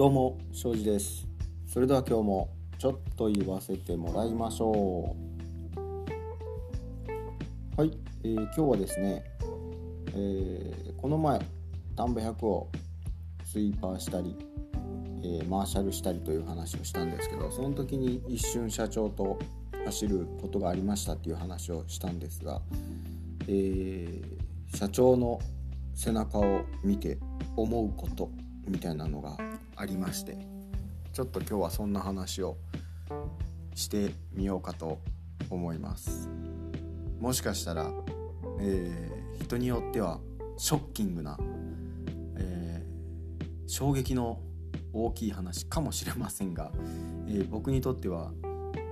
どうも庄司です。それでは今日もちょっと言わせてもらいましょう。はい、えー、今日はですね、えー、この前田んぼ100をスイーパーしたり、えー、マーシャルしたりという話をしたんですけどその時に一瞬社長と走ることがありましたっていう話をしたんですが、えー、社長の背中を見て思うことみたいなのがありましてちょっと今日はそんな話をしてみようかと思います。もしかしたら、えー、人によってはショッキングな、えー、衝撃の大きい話かもしれませんが、えー、僕にとっては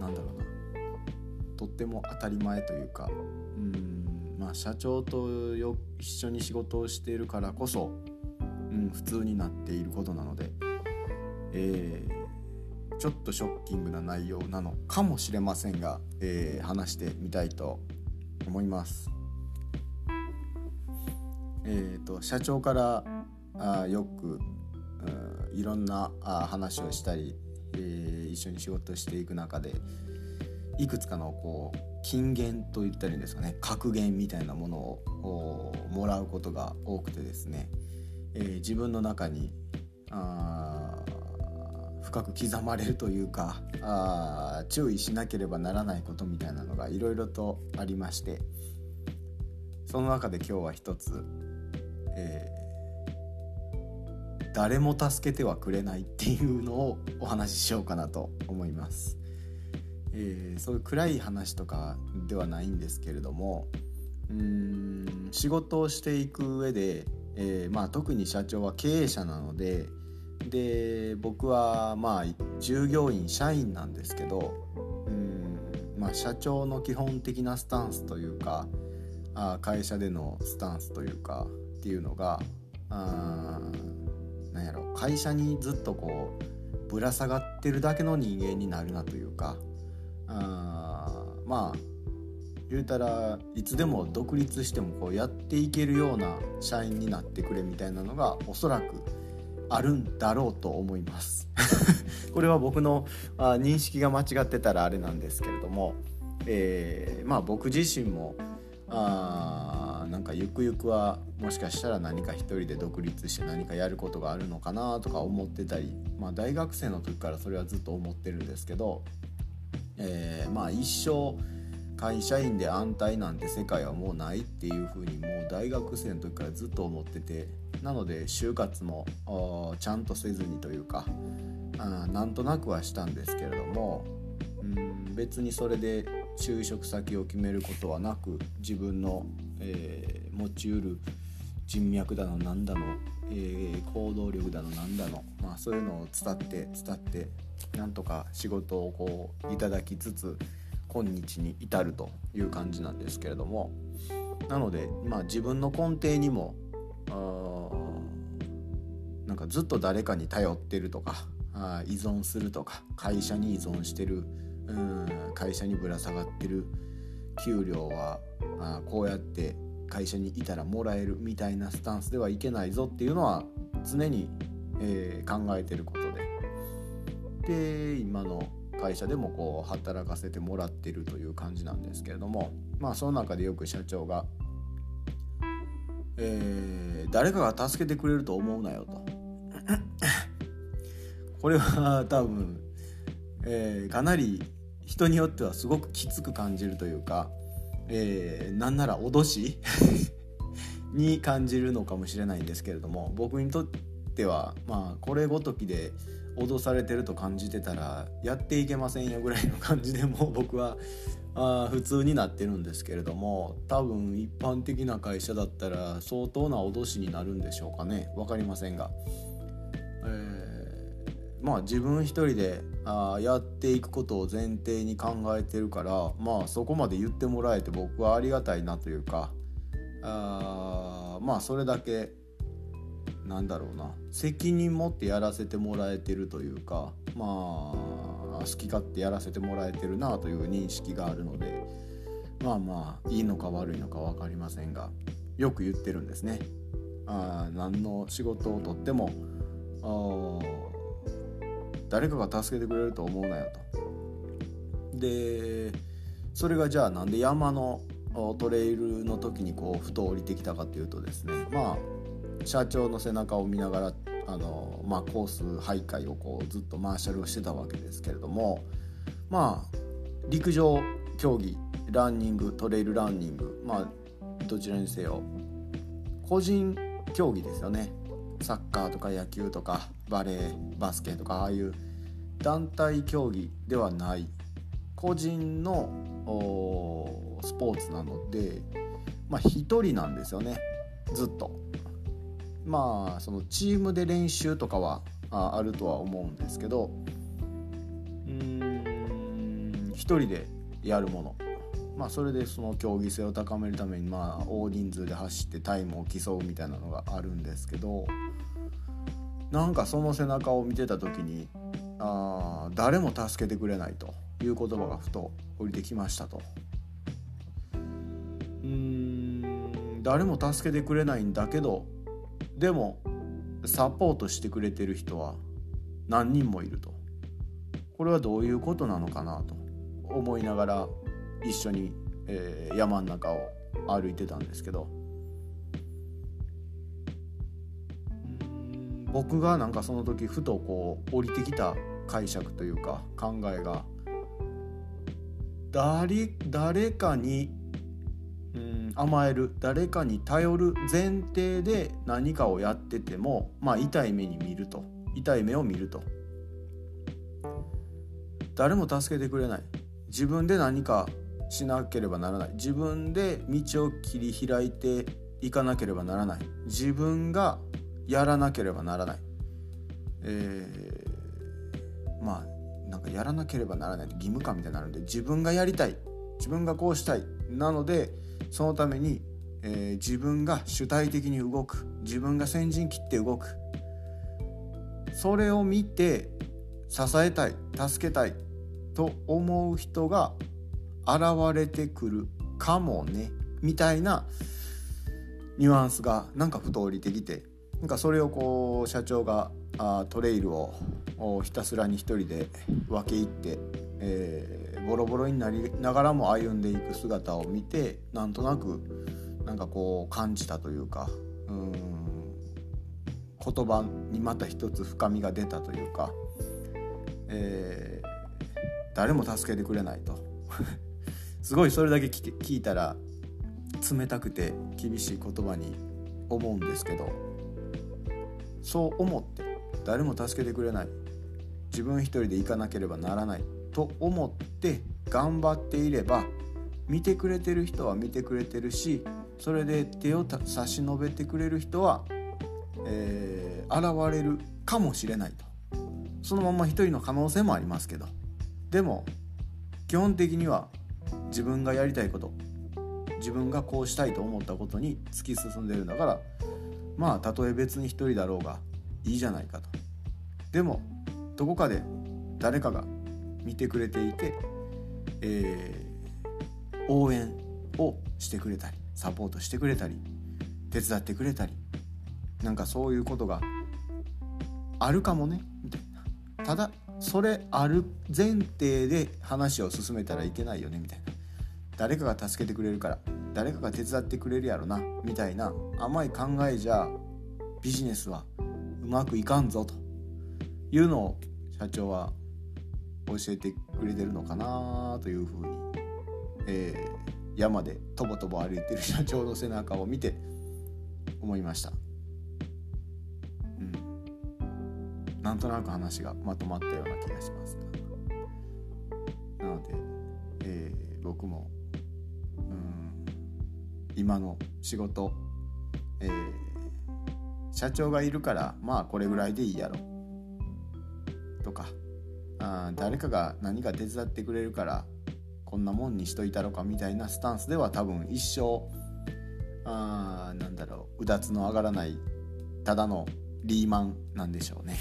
何だろうなとっても当たり前というかうんまあ社長とよ一緒に仕事をしているからこそ、うん、普通になっていることなので、えー、ちょっとショッキングな内容なのかもしれませんが、えー、話してみたいと思います。えーと、社長からあよくいろんなあ話をしたり、えー、一緒に仕事していく中でいくつかのこう金言と言ったりですかね格言みたいなものをもらうことが多くてですね、えー、自分の中にあ深く刻まれるというかあ注意しなければならないことみたいなのがいろいろとありましてその中で今日は一つ、えー、誰も助けてはくれないっていうのをお話ししようかなと思います。えー、そういう暗い話とかではないんですけれどもうん仕事をしていく上で、えー、まあ、特に社長は経営者なのでで僕はまあ従業員社員なんですけどうん、まあ、社長の基本的なスタンスというかあ会社でのスタンスというかっていうのがあなんやろ会社にずっとこうぶら下がってるだけの人間になるなというかあまあ言うたらいつでも独立してもこうやっていけるような社員になってくれみたいなのがおそらくあるんだろうと思います。これは僕のあ認識が間違ってたらあれなんですけれども、えー、まあ僕自身もあなんかゆくゆくはもしかしたら何か一人で独立して何かやることがあるのかなとか思ってたり、まあ、大学生の時からそれはずっと思ってるんですけどえー、まあ一生会社員で安泰なんて世界はもうないっていう風にもう大学生の時からずっと思っててなので就活もちゃんとせずにというかあなんとなくはしたんですけれどもうん別にそれで就職先を決めることはなく自分の、えー、持ちうる人脈だのなんだの、えー、行動力だのなんだの、まあ、そういうのを伝って伝ってなんとか仕事をこういただきつつ今日に至るという感じなんですけれどもなので、まあ、自分の根底にもなんかずっと誰かに頼ってるとかあ依存するとか会社に依存してるうん会社にぶら下がってる給料はあこうやって会社にいたらもらえるみたいなスタンスではいけないぞっていうのは常に、えー、考えてることで。今の会社でもこう働かせてもらってるという感じなんですけれどもまあその中でよく社長が、えー、誰かが助けてくれると思うなよと。これは多分、えー、かなり人によってはすごくきつく感じるというか、えー、なんなら脅し に感じるのかもしれないんですけれども僕にとってはまあこれごときで脅されてると感じてたらやっていけませんよぐらいの感じでもう 僕はあ普通になってるんですけれども多分一般的な会社だったら相当な脅しになるんでしょうかね。分かりませんが、えー、まあ自分一人であやっていくことを前提に考えてるからまあそこまで言ってもらえて僕はありがたいなというかあまあそれだけなんだろうな責任持ってやらせてもらえてるというかまあ好き勝手やらせてもらえてるなという認識があるのでまあまあいいのか悪いのか分かりませんがよく言ってるんですね。あ何の仕事をとっても誰かが助けてくれると思うなよと。でそれがじゃあなんで山のトレイルの時にこうふと降りてきたかっていうとですねまあ社長の背中を見ながらあの、まあ、コース徘徊をこうずっとマーシャルをしてたわけですけれどもまあ陸上競技ランニングトレイルランニングまあどちらにせよ個人競技ですよねサッカーとか野球とかバレーバスケとかああいう団体競技ではない個人のスポーツなのでまあ一人なんですよねずっと。まあそのチームで練習とかはああるとは思うんですけどうん一人でやるものまあそれでその競技性を高めるためにまあ大人数で走ってタイムを競うみたいなのがあるんですけどなんかその背中を見てた時にあ誰も助けてくれないという言葉がふと降りてきましたと。うん誰も助けてくれないんだけどでもサポートしてくれてる人は何人もいると。これはどういうことなのかなと思いながら一緒に、えー、山の中を歩いてたんですけど。僕がなんかその時ふとこう降りてきた解釈というか考えが誰誰かに甘える。誰かに頼る前提で何かをやっててもまあ痛い目に見ると。痛い目を見ると。誰も助けてくれない。自分で何かしなければならない。自分で道を切り開いていかなければならない。自分がやらなければならない、えー、まあなんかやらなければならない義務感みたいになるんで自分がやりたい。自分がこうしたい。なのでそのために、えー、自分が主体的に動く。自分が先陣切って動く。それを見て支えたい助けたいと思う人が現れてくる。かもね。みたいなニュアンスがなんかふと降りてきて。なんかそれをこう社長があトレイルをひたすらに一人で分け入って、えー、ボロボロになりながらも歩んでいく姿を見てなんとなくなんかこう感じたというかうん言葉にまた一つ深みが出たというか、えー、誰も助けてくれないと。すごいそれだけ聞いたら冷たくて厳しい言葉に思うんですけどそう思って誰も助けてくれない。自分一人で行かなければならない。と思って頑張っていれば見てくれてる人は見てくれてるしそれで手を差し伸べてくれる人は、えー、現れるかもしれないと。そのまま一人の可能性もありますけど。でも基本的には自分がやりたいこと自分がこうしたいと思ったことに突き進んでるんだからまあたとえ別に一人だろうがいいじゃないかと。でもどこかで誰かが見てくれていて、えー、応援をしてくれたりサポートしてくれたり手伝ってくれたりなんかそういうことがあるかもねみたいな。ただそれある前提で話を進めたらいけないよねみたいな。誰かが助けてくれるから誰かが手伝ってくれるやろなみたいな甘い考えじゃビジネスはうまくいかんぞというのを社長は教えてくれてるのかなというふうに、えー、山でとぼとぼ歩いてる社長の背中を見て思いました。うん、なんとなく話がまとまったような気がしますなので、えー、僕も今の仕事、えー、社長がいるからまあこれぐらいでいいやろ。とかあ誰かが何か手伝ってくれるからこんなもんにしといたろかみたいなスタンスでは多分一生あなんだろううだつの上がらないただのリーマンなんでしょうね。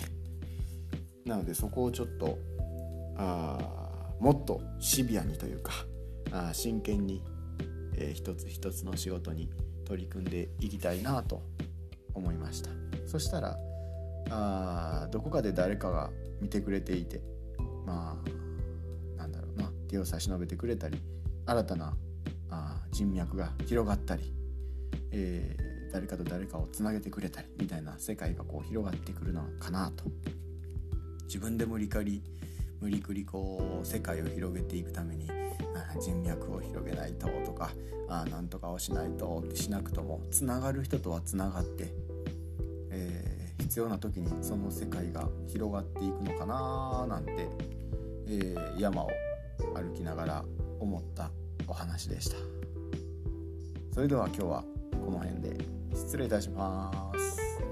なのでそこをちょっとあもっとシビアにというかあ真剣にえー、一つ一つの仕事に取り組んでいきたいなと思いました。そしたらあどこかで誰かが見てくれていてまあなんだろうな。手を差し伸べてくれたり新たなあ人脈が広がったり、えー、誰かと誰かをつなげてくれたりみたいな世界がこう広がってくるのかなと。自分で無理かり無理くりこう世界を広げていくために人脈を広げないととかあなんとかをしないとってしなくともつながる人とはつながって、必要な時にその世界が広がっていくのかななんて、えー、山を歩きながら思ったお話でした。それでは今日はこの辺で失礼いたします。